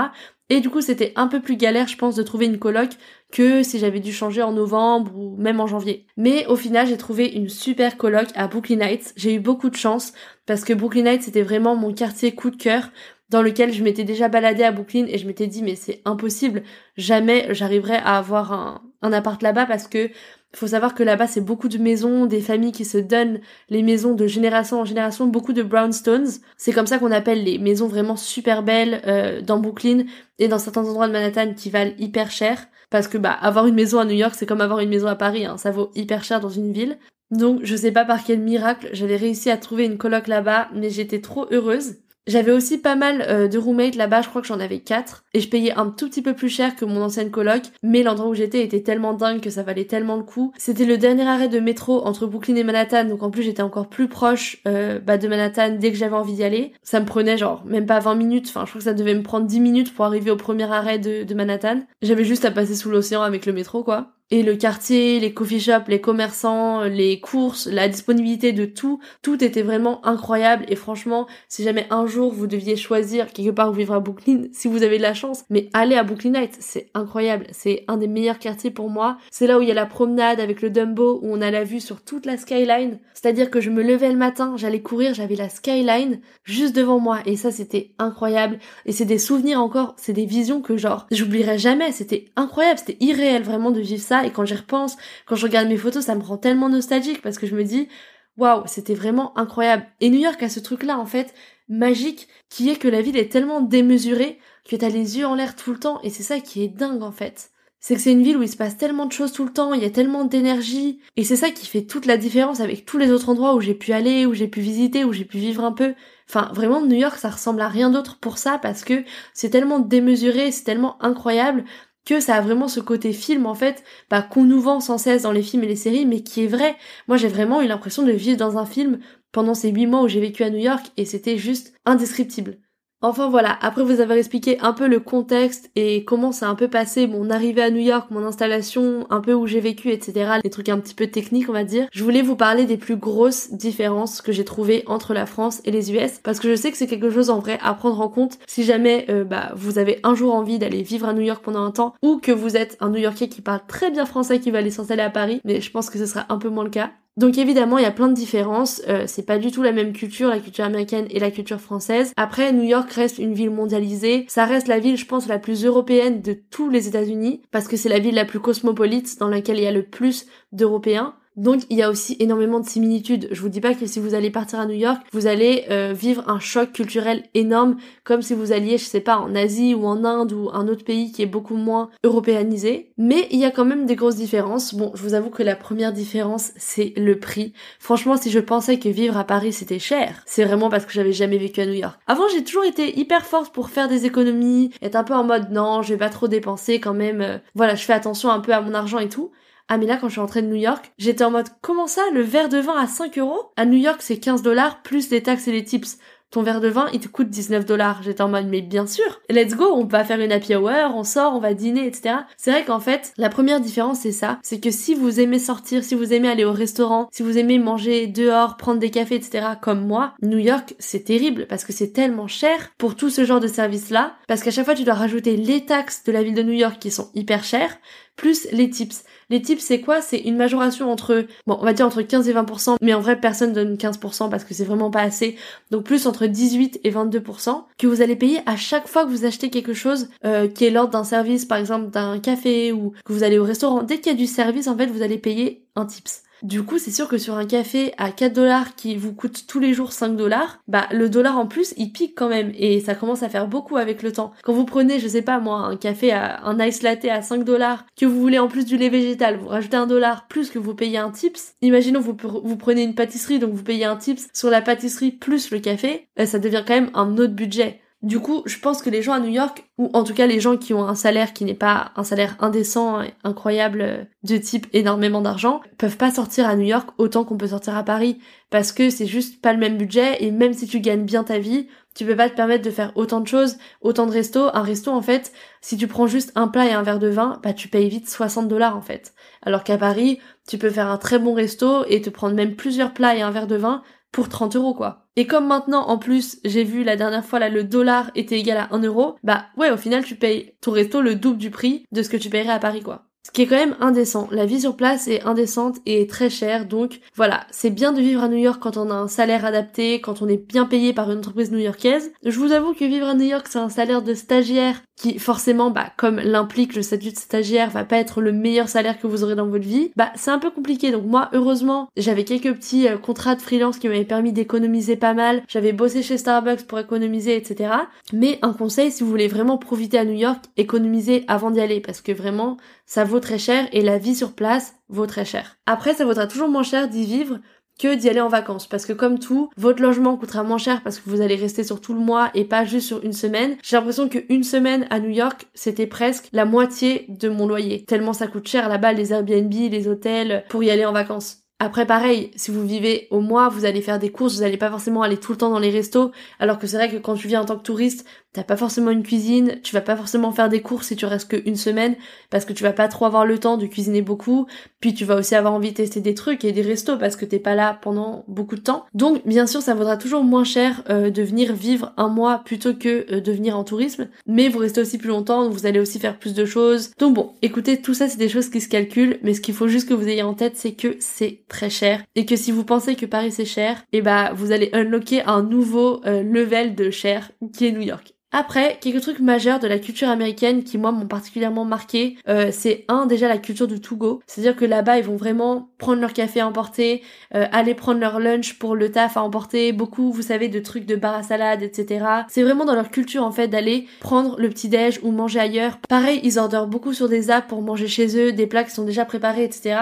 C: Et du coup, c'était un peu plus galère, je pense, de trouver une coloc que si j'avais dû changer en novembre ou même en janvier. Mais au final, j'ai trouvé une super coloc à Brooklyn Heights. J'ai eu beaucoup de chance parce que Brooklyn Heights c'était vraiment mon quartier coup de cœur dans lequel je m'étais déjà baladée à Brooklyn et je m'étais dit mais c'est impossible, jamais j'arriverai à avoir un, un appart là-bas parce que faut savoir que là-bas c'est beaucoup de maisons, des familles qui se donnent les maisons de génération en génération, beaucoup de brownstones. C'est comme ça qu'on appelle les maisons vraiment super belles euh, dans Brooklyn et dans certains endroits de Manhattan qui valent hyper cher. Parce que bah avoir une maison à New York c'est comme avoir une maison à Paris, hein. ça vaut hyper cher dans une ville. Donc je sais pas par quel miracle j'avais réussi à trouver une coloc là-bas, mais j'étais trop heureuse. J'avais aussi pas mal euh, de roommates là-bas, je crois que j'en avais quatre, et je payais un tout petit peu plus cher que mon ancienne coloc, mais l'endroit où j'étais était tellement dingue que ça valait tellement le coup. C'était le dernier arrêt de métro entre Brooklyn et Manhattan, donc en plus j'étais encore plus proche euh, bah, de Manhattan dès que j'avais envie d'y aller. Ça me prenait genre même pas 20 minutes, enfin je crois que ça devait me prendre 10 minutes pour arriver au premier arrêt de, de Manhattan. J'avais juste à passer sous l'océan avec le métro quoi et le quartier, les coffee shops, les commerçants, les courses, la disponibilité de tout, tout était vraiment incroyable. Et franchement, si jamais un jour vous deviez choisir quelque part où vivre à Brooklyn, si vous avez de la chance, mais allez à Brooklyn Heights, c'est incroyable, c'est un des meilleurs quartiers pour moi. C'est là où il y a la promenade avec le Dumbo où on a la vue sur toute la skyline, c'est-à-dire que je me levais le matin, j'allais courir, j'avais la skyline juste devant moi. Et ça c'était incroyable. Et c'est des souvenirs encore, c'est des visions que genre j'oublierai jamais, c'était incroyable, c'était irréel vraiment de vivre ça et quand j'y repense, quand je regarde mes photos, ça me rend tellement nostalgique parce que je me dis waouh, c'était vraiment incroyable. Et New York a ce truc là en fait magique qui est que la ville est tellement démesurée que t'as les yeux en l'air tout le temps et c'est ça qui est dingue en fait. C'est que c'est une ville où il se passe tellement de choses tout le temps, il y a tellement d'énergie, et c'est ça qui fait toute la différence avec tous les autres endroits où j'ai pu aller, où j'ai pu visiter, où j'ai pu vivre un peu. Enfin, vraiment, New York, ça ressemble à rien d'autre pour ça, parce que c'est tellement démesuré, c'est tellement incroyable, que ça a vraiment ce côté film en fait, bah, qu'on nous vend sans cesse dans les films et les séries, mais qui est vrai. Moi j'ai vraiment eu l'impression de vivre dans un film pendant ces huit mois où j'ai vécu à New York et c'était juste indescriptible. Enfin voilà, après vous avoir expliqué un peu le contexte et comment ça a un peu passé mon arrivée à New York, mon installation, un peu où j'ai vécu, etc. Les trucs un petit peu techniques on va dire. Je voulais vous parler des plus grosses différences que j'ai trouvées entre la France et les US parce que je sais que c'est quelque chose en vrai à prendre en compte si jamais euh, bah, vous avez un jour envie d'aller vivre à New York pendant un temps ou que vous êtes un New Yorkais qui parle très bien français qui va aller s'installer à Paris, mais je pense que ce sera un peu moins le cas. Donc évidemment, il y a plein de différences. Euh, c'est pas du tout la même culture, la culture américaine et la culture française. Après, New York reste une ville mondialisée. Ça reste la ville, je pense, la plus européenne de tous les États-Unis parce que c'est la ville la plus cosmopolite dans laquelle il y a le plus d'Européens. Donc il y a aussi énormément de similitudes. Je vous dis pas que si vous allez partir à New York, vous allez euh, vivre un choc culturel énorme, comme si vous alliez, je sais pas, en Asie ou en Inde ou un autre pays qui est beaucoup moins européanisé. Mais il y a quand même des grosses différences. Bon, je vous avoue que la première différence, c'est le prix. Franchement, si je pensais que vivre à Paris c'était cher, c'est vraiment parce que j'avais jamais vécu à New York. Avant, j'ai toujours été hyper forte pour faire des économies, être un peu en mode non, je vais pas trop dépenser quand même. Euh, voilà, je fais attention un peu à mon argent et tout. Ah mais là quand je suis rentrée de New York, j'étais en mode comment ça le verre de vin à 5 euros? À New York c'est 15 dollars plus les taxes et les tips. Ton verre de vin il te coûte 19 dollars. J'étais en mode mais bien sûr, let's go, on va faire une happy hour, on sort, on va dîner, etc. C'est vrai qu'en fait la première différence c'est ça, c'est que si vous aimez sortir, si vous aimez aller au restaurant, si vous aimez manger dehors, prendre des cafés, etc. comme moi, New York c'est terrible parce que c'est tellement cher pour tout ce genre de service là, parce qu'à chaque fois tu dois rajouter les taxes de la ville de New York qui sont hyper chères, plus les tips. Les tips, c'est quoi? C'est une majoration entre, bon, on va dire entre 15 et 20%, mais en vrai, personne donne 15% parce que c'est vraiment pas assez. Donc plus entre 18 et 22% que vous allez payer à chaque fois que vous achetez quelque chose euh, qui est l'ordre d'un service, par exemple d'un café ou que vous allez au restaurant. Dès qu'il y a du service, en fait, vous allez payer un tips. Du coup, c'est sûr que sur un café à 4 dollars qui vous coûte tous les jours 5 dollars, bah le dollar en plus, il pique quand même et ça commence à faire beaucoup avec le temps. Quand vous prenez, je sais pas moi, un café à un ice latte à 5 dollars, que vous voulez en plus du lait végétal, vous rajoutez un dollar plus que vous payez un tips. Imaginons vous vous prenez une pâtisserie donc vous payez un tips sur la pâtisserie plus le café, bah, ça devient quand même un autre budget. Du coup, je pense que les gens à New York, ou en tout cas les gens qui ont un salaire qui n'est pas un salaire indécent, incroyable, euh, de type énormément d'argent, peuvent pas sortir à New York autant qu'on peut sortir à Paris, parce que c'est juste pas le même budget, et même si tu gagnes bien ta vie, tu peux pas te permettre de faire autant de choses, autant de restos. Un resto, en fait, si tu prends juste un plat et un verre de vin, bah tu payes vite 60 dollars en fait. Alors qu'à Paris, tu peux faire un très bon resto et te prendre même plusieurs plats et un verre de vin pour 30 euros quoi. Et comme maintenant, en plus, j'ai vu la dernière fois là, le dollar était égal à 1 euro, bah ouais, au final, tu payes ton resto le double du prix de ce que tu paierais à Paris, quoi. Ce qui est quand même indécent. La vie sur place est indécente et très chère, donc voilà, c'est bien de vivre à New York quand on a un salaire adapté, quand on est bien payé par une entreprise new-yorkaise. Je vous avoue que vivre à New York, c'est un salaire de stagiaire qui forcément, bah, comme l'implique le statut de stagiaire, va pas être le meilleur salaire que vous aurez dans votre vie, bah, c'est un peu compliqué. Donc moi, heureusement, j'avais quelques petits euh, contrats de freelance qui m'avaient permis d'économiser pas mal. J'avais bossé chez Starbucks pour économiser, etc. Mais un conseil, si vous voulez vraiment profiter à New York, économisez avant d'y aller, parce que vraiment, ça vaut très cher et la vie sur place vaut très cher. Après, ça vaudra toujours moins cher d'y vivre que d'y aller en vacances. Parce que comme tout, votre logement coûtera moins cher parce que vous allez rester sur tout le mois et pas juste sur une semaine. J'ai l'impression qu'une semaine à New York, c'était presque la moitié de mon loyer. Tellement ça coûte cher là-bas, les Airbnb, les hôtels, pour y aller en vacances. Après pareil, si vous vivez au mois, vous allez faire des courses, vous allez pas forcément aller tout le temps dans les restos, alors que c'est vrai que quand tu viens en tant que touriste, t'as pas forcément une cuisine, tu vas pas forcément faire des courses si tu restes qu'une semaine, parce que tu vas pas trop avoir le temps de cuisiner beaucoup, puis tu vas aussi avoir envie de tester des trucs et des restos parce que t'es pas là pendant beaucoup de temps. Donc bien sûr ça vaudra toujours moins cher euh, de venir vivre un mois plutôt que euh, de venir en tourisme, mais vous restez aussi plus longtemps, vous allez aussi faire plus de choses. Donc bon, écoutez, tout ça c'est des choses qui se calculent, mais ce qu'il faut juste que vous ayez en tête c'est que c'est très cher et que si vous pensez que Paris c'est cher, et eh bah vous allez unlocker un nouveau euh, level de cher qui est New York. Après, quelques trucs majeurs de la culture américaine qui moi m'ont particulièrement marqué, euh, c'est un déjà la culture du to go, c'est-à-dire que là-bas ils vont vraiment prendre leur café à emporter, euh, aller prendre leur lunch pour le taf à emporter, beaucoup vous savez de trucs de bar à salade, etc. C'est vraiment dans leur culture en fait d'aller prendre le petit déj ou manger ailleurs. Pareil, ils ordrent beaucoup sur des apps pour manger chez eux, des plats qui sont déjà préparés, etc.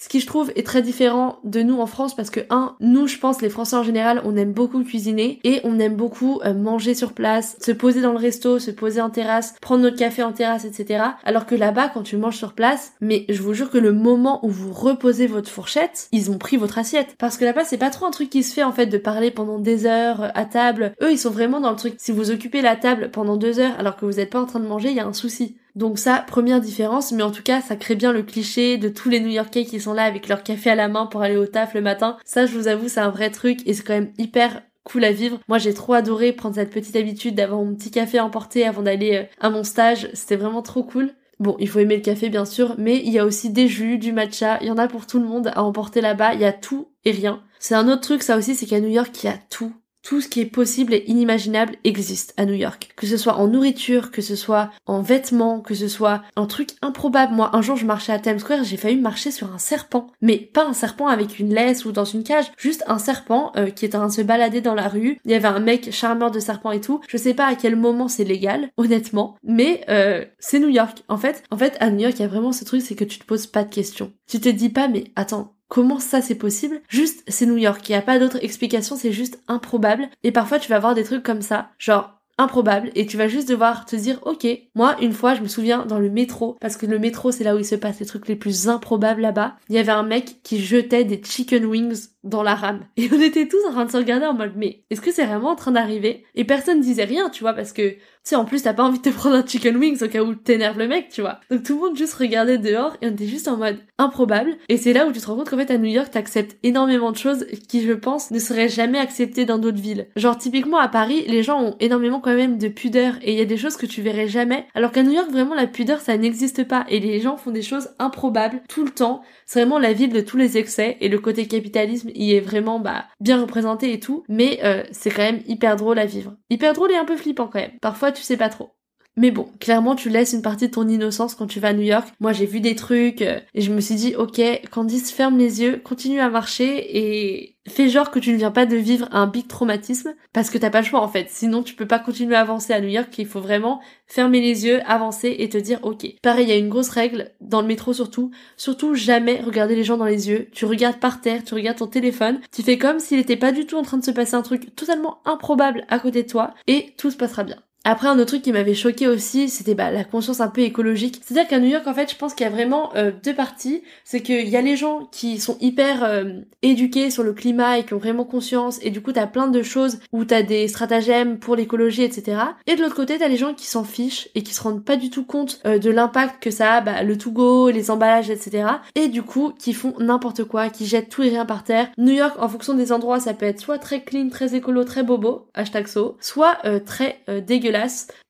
C: Ce qui je trouve est très différent de nous en France parce que un, nous je pense les Français en général on aime beaucoup cuisiner et on aime beaucoup euh, manger sur place, se poser dans le resto, se poser en terrasse, prendre notre café en terrasse, etc. Alors que là-bas quand tu manges sur place, mais je vous jure que le moment où vous reposez votre fourchette, ils ont pris votre assiette. Parce que là-bas c'est pas trop un truc qui se fait en fait de parler pendant des heures euh, à table. Eux ils sont vraiment dans le truc. Si vous occupez la table pendant deux heures alors que vous êtes pas en train de manger, il y a un souci. Donc ça, première différence, mais en tout cas, ça crée bien le cliché de tous les New-Yorkais qui sont là avec leur café à la main pour aller au taf le matin. Ça, je vous avoue, c'est un vrai truc et c'est quand même hyper cool à vivre. Moi, j'ai trop adoré prendre cette petite habitude d'avoir mon petit café emporté avant d'aller euh, à mon stage. C'était vraiment trop cool. Bon, il faut aimer le café bien sûr, mais il y a aussi des jus, du matcha, il y en a pour tout le monde à emporter là-bas, il y a tout et rien. C'est un autre truc ça aussi, c'est qu'à New York, il y a tout tout ce qui est possible et inimaginable existe à New York. Que ce soit en nourriture, que ce soit en vêtements, que ce soit en trucs improbables. Moi, un jour, je marchais à Times Square, j'ai failli marcher sur un serpent. Mais pas un serpent avec une laisse ou dans une cage, juste un serpent euh, qui est en train de se balader dans la rue. Il y avait un mec charmeur de serpent et tout. Je sais pas à quel moment c'est légal, honnêtement, mais euh, c'est New York. En fait, en fait, à New York, il y a vraiment ce truc, c'est que tu te poses pas de questions. Tu te dis pas, mais attends, Comment ça c'est possible? Juste, c'est New York. Il n'y a pas d'autre explication, c'est juste improbable. Et parfois, tu vas voir des trucs comme ça. Genre, improbable et tu vas juste devoir te dire ok moi une fois je me souviens dans le métro parce que le métro c'est là où il se passe les trucs les plus improbables là-bas il y avait un mec qui jetait des chicken wings dans la rame. Et on était tous en train de se regarder en mode mais est-ce que c'est vraiment en train d'arriver? Et personne disait rien tu vois parce que tu sais en plus t'as pas envie de te prendre un chicken wings au cas où t'énerves le mec tu vois. Donc tout le monde juste regardait dehors et on était juste en mode improbable. Et c'est là où tu te rends compte qu'en fait à New York t'acceptes énormément de choses qui je pense ne seraient jamais acceptées dans d'autres villes. Genre typiquement à Paris les gens ont énormément même de pudeur et il y a des choses que tu verrais jamais. Alors qu'à New York, vraiment, la pudeur, ça n'existe pas et les gens font des choses improbables tout le temps. C'est vraiment la ville de tous les excès et le côté capitalisme y est vraiment bah bien représenté et tout. Mais euh, c'est quand même hyper drôle à vivre. Hyper drôle et un peu flippant quand même. Parfois, tu sais pas trop. Mais bon, clairement, tu laisses une partie de ton innocence quand tu vas à New York. Moi, j'ai vu des trucs euh, et je me suis dit, ok, Candice, ferme les yeux, continue à marcher et fais genre que tu ne viens pas de vivre un big traumatisme parce que t'as pas le choix en fait. Sinon, tu peux pas continuer à avancer à New York. Il faut vraiment fermer les yeux, avancer et te dire, ok. Pareil, il y a une grosse règle dans le métro surtout. Surtout jamais regarder les gens dans les yeux. Tu regardes par terre, tu regardes ton téléphone. Tu fais comme s'il était pas du tout en train de se passer un truc totalement improbable à côté de toi et tout se passera bien. Après, un autre truc qui m'avait choqué aussi, c'était bah, la conscience un peu écologique. C'est-à-dire qu'à New York, en fait, je pense qu'il y a vraiment euh, deux parties. C'est qu'il y a les gens qui sont hyper euh, éduqués sur le climat et qui ont vraiment conscience, et du coup, t'as plein de choses où t'as des stratagèmes pour l'écologie, etc. Et de l'autre côté, t'as les gens qui s'en fichent et qui se rendent pas du tout compte euh, de l'impact que ça a, bah, le to-go, les emballages, etc. Et du coup, qui font n'importe quoi, qui jettent tout et rien par terre. New York, en fonction des endroits, ça peut être soit très clean, très écolo, très bobo, hashtag so, soit très dégueulasse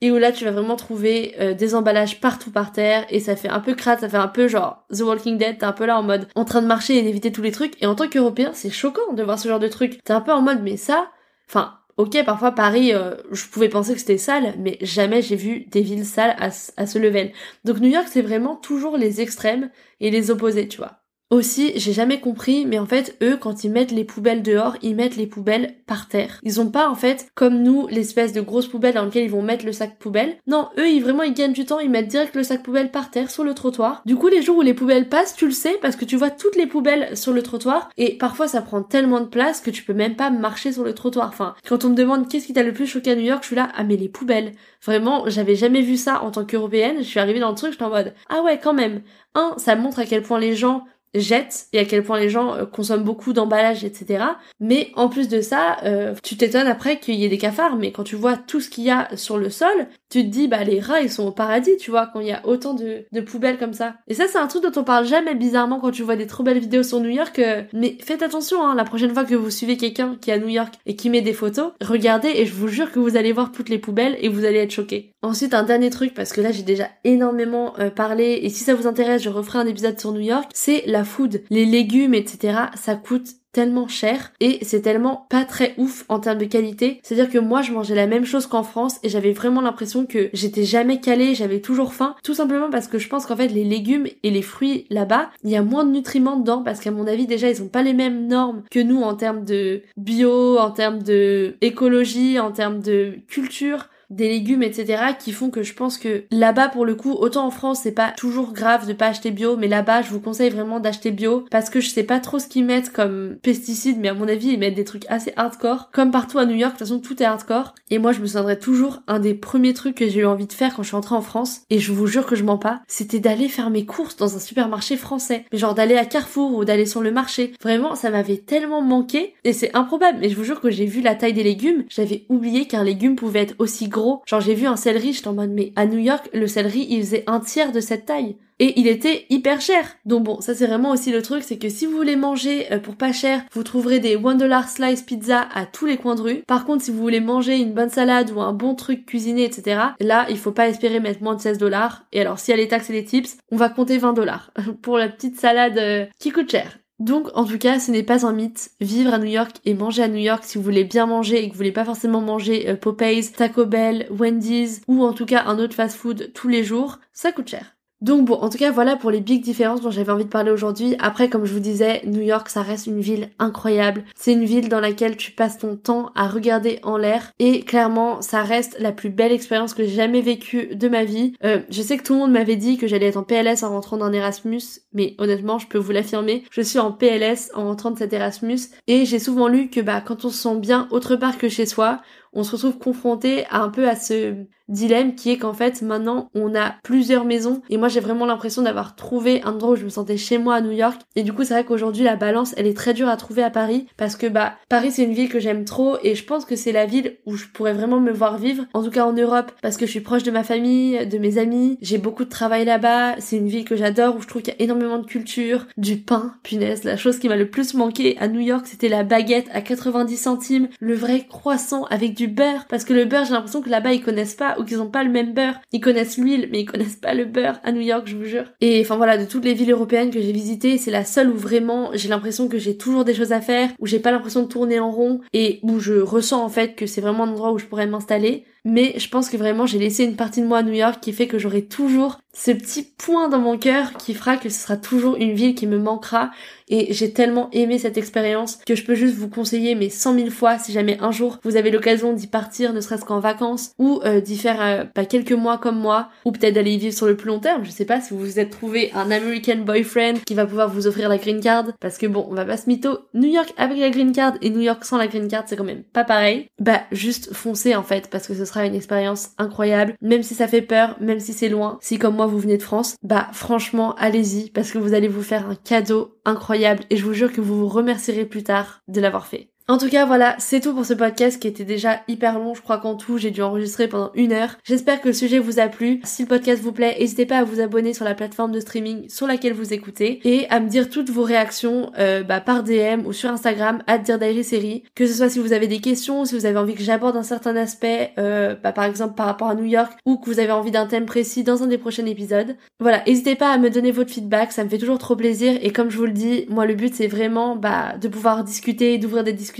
C: et où là tu vas vraiment trouver euh, des emballages partout par terre et ça fait un peu crade, ça fait un peu genre The Walking Dead, t'es un peu là en mode en train de marcher et d'éviter tous les trucs et en tant qu'Européen c'est choquant de voir ce genre de truc. T'es un peu en mode mais ça, enfin Ok, parfois Paris, euh, je pouvais penser que c'était sale, mais jamais j'ai vu des villes sales à, à ce level. Donc New York, c'est vraiment toujours les extrêmes et les opposés, tu vois. Aussi, j'ai jamais compris, mais en fait, eux, quand ils mettent les poubelles dehors, ils mettent les poubelles par terre. Ils ont pas, en fait, comme nous, l'espèce de grosse poubelle dans laquelle ils vont mettre le sac poubelle. Non, eux, ils vraiment, ils gagnent du temps, ils mettent direct le sac poubelle par terre, sur le trottoir. Du coup, les jours où les poubelles passent, tu le sais, parce que tu vois toutes les poubelles sur le trottoir, et parfois, ça prend tellement de place que tu peux même pas marcher sur le trottoir. Enfin, quand on me demande qu'est-ce qui t'a le plus choqué à New York, je suis là, ah mais les poubelles. Vraiment, j'avais jamais vu ça en tant qu'européenne, je suis arrivée dans le truc, j'étais en mode, ah ouais, quand même. Un, ça montre à quel point les gens jettent et à quel point les gens euh, consomment beaucoup d'emballages, etc. Mais en plus de ça, euh, tu t'étonnes après qu'il y ait des cafards, mais quand tu vois tout ce qu'il y a sur le sol, tu te dis bah les rats ils sont au paradis, tu vois, quand il y a autant de, de poubelles comme ça. Et ça c'est un truc dont on parle jamais bizarrement quand tu vois des trop belles vidéos sur New York. Euh, mais faites attention, hein, la prochaine fois que vous suivez quelqu'un qui est à New York et qui met des photos, regardez et je vous jure que vous allez voir toutes les poubelles et vous allez être choqués. Ensuite un dernier truc parce que là j'ai déjà énormément parlé et si ça vous intéresse je referai un épisode sur New York, c'est la food, les légumes, etc. Ça coûte tellement cher et c'est tellement pas très ouf en termes de qualité. C'est-à-dire que moi je mangeais la même chose qu'en France et j'avais vraiment l'impression que j'étais jamais calée, j'avais toujours faim, tout simplement parce que je pense qu'en fait les légumes et les fruits là-bas, il y a moins de nutriments dedans parce qu'à mon avis déjà ils ont pas les mêmes normes que nous en termes de bio, en termes de écologie, en termes de culture des légumes, etc. qui font que je pense que là-bas, pour le coup, autant en France, c'est pas toujours grave de pas acheter bio, mais là-bas, je vous conseille vraiment d'acheter bio parce que je sais pas trop ce qu'ils mettent comme pesticides, mais à mon avis, ils mettent des trucs assez hardcore. Comme partout à New York, de toute façon, tout est hardcore. Et moi, je me souviendrai toujours un des premiers trucs que j'ai eu envie de faire quand je suis entrée en France, et je vous jure que je mens pas, c'était d'aller faire mes courses dans un supermarché français. Mais genre d'aller à Carrefour ou d'aller sur le marché. Vraiment, ça m'avait tellement manqué, et c'est improbable, mais je vous jure que j'ai vu la taille des légumes, j'avais oublié qu'un légume pouvait être aussi Genre j'ai vu un céleri, j'étais en mode mais à New York, le céleri il faisait un tiers de cette taille. Et il était hyper cher. Donc bon, ça c'est vraiment aussi le truc, c'est que si vous voulez manger euh, pour pas cher, vous trouverez des one dollar slice pizza à tous les coins de rue. Par contre, si vous voulez manger une bonne salade ou un bon truc cuisiné, etc., là, il faut pas espérer mettre moins de 16 dollars. Et alors, si y a les taxes et les tips, on va compter 20 dollars pour la petite salade euh, qui coûte cher. Donc en tout cas, ce n'est pas un mythe. Vivre à New York et manger à New York si vous voulez bien manger et que vous voulez pas forcément manger euh, Popeyes, Taco Bell, Wendy's ou en tout cas un autre fast-food tous les jours, ça coûte cher. Donc bon, en tout cas, voilà pour les big différences dont j'avais envie de parler aujourd'hui. Après, comme je vous disais, New York, ça reste une ville incroyable. C'est une ville dans laquelle tu passes ton temps à regarder en l'air. Et clairement, ça reste la plus belle expérience que j'ai jamais vécue de ma vie. Euh, je sais que tout le monde m'avait dit que j'allais être en PLS en rentrant d'un Erasmus. Mais honnêtement, je peux vous l'affirmer, je suis en PLS en rentrant de cet Erasmus. Et j'ai souvent lu que bah, quand on se sent bien autre part que chez soi, on se retrouve confronté à un peu à ce dilemme qui est qu'en fait maintenant on a plusieurs maisons. Et moi j'ai vraiment l'impression d'avoir trouvé un endroit où je me sentais chez moi à New York. Et du coup c'est vrai qu'aujourd'hui la balance elle est très dure à trouver à Paris. Parce que bah Paris c'est une ville que j'aime trop. Et je pense que c'est la ville où je pourrais vraiment me voir vivre. En tout cas en Europe. Parce que je suis proche de ma famille, de mes amis, j'ai beaucoup de travail là-bas, c'est une ville que j'adore où je trouve qu'il y a énormément de culture, du pain, punaise, la chose qui m'a le plus manqué à New York c'était la baguette à 90 centimes, le vrai croissant avec du beurre parce que le beurre j'ai l'impression que là-bas ils connaissent pas ou qu'ils ont pas le même beurre. Ils connaissent l'huile, mais ils connaissent pas le beurre à New York, je vous jure. Et enfin voilà, de toutes les villes européennes que j'ai visitées, c'est la seule où vraiment j'ai l'impression que j'ai toujours des choses à faire, où j'ai pas l'impression de tourner en rond et où je ressens en fait que c'est vraiment un endroit où je pourrais m'installer. Mais je pense que vraiment j'ai laissé une partie de moi à New York qui fait que j'aurai toujours ce petit point dans mon cœur qui fera que ce sera toujours une ville qui me manquera. Et j'ai tellement aimé cette expérience que je peux juste vous conseiller mais cent mille fois si jamais un jour vous avez l'occasion d'y partir ne serait-ce qu'en vacances ou euh, d'y faire euh, pas quelques mois comme moi ou peut-être d'aller y vivre sur le plus long terme. Je sais pas si vous vous êtes trouvé un American boyfriend qui va pouvoir vous offrir la green card parce que bon on va pas se mytho New York avec la green card et New York sans la green card c'est quand même pas pareil. Bah juste foncez en fait parce que ce sera une expérience incroyable même si ça fait peur même si c'est loin si comme moi vous venez de France, bah franchement allez-y parce que vous allez vous faire un cadeau incroyable et je vous jure que vous vous remercierez plus tard de l'avoir fait. En tout cas, voilà, c'est tout pour ce podcast qui était déjà hyper long. Je crois qu'en tout, j'ai dû enregistrer pendant une heure. J'espère que le sujet vous a plu. Si le podcast vous plaît, n'hésitez pas à vous abonner sur la plateforme de streaming sur laquelle vous écoutez et à me dire toutes vos réactions euh, bah, par DM ou sur Instagram, à dire série. Que ce soit si vous avez des questions, si vous avez envie que j'aborde un certain aspect, euh, bah, par exemple par rapport à New York, ou que vous avez envie d'un thème précis dans un des prochains épisodes. Voilà, n'hésitez pas à me donner votre feedback, ça me fait toujours trop plaisir. Et comme je vous le dis, moi le but c'est vraiment bah, de pouvoir discuter, d'ouvrir des discussions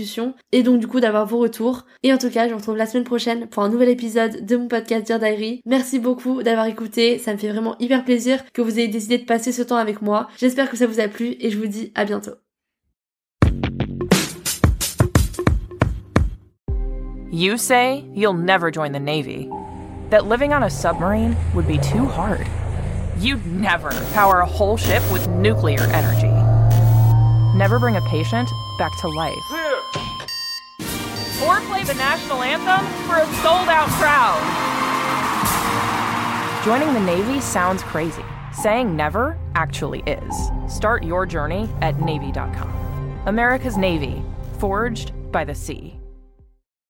C: et donc du coup d'avoir vos retours. Et en tout cas, je vous retrouve la semaine prochaine pour un nouvel épisode de mon podcast Dear Diary. Merci beaucoup d'avoir écouté, ça me fait vraiment hyper plaisir que vous ayez décidé de passer ce temps avec moi. J'espère que ça vous a plu et je vous dis à bientôt.
B: You say you'll never join the Navy, that living on a submarine would be too hard. You'd never power a whole ship with nuclear energy. Never bring a patient back to life. Or play the national anthem for a sold out crowd. Joining the Navy sounds crazy. Saying never actually is. Start your journey at Navy.com. America's Navy, forged by the sea.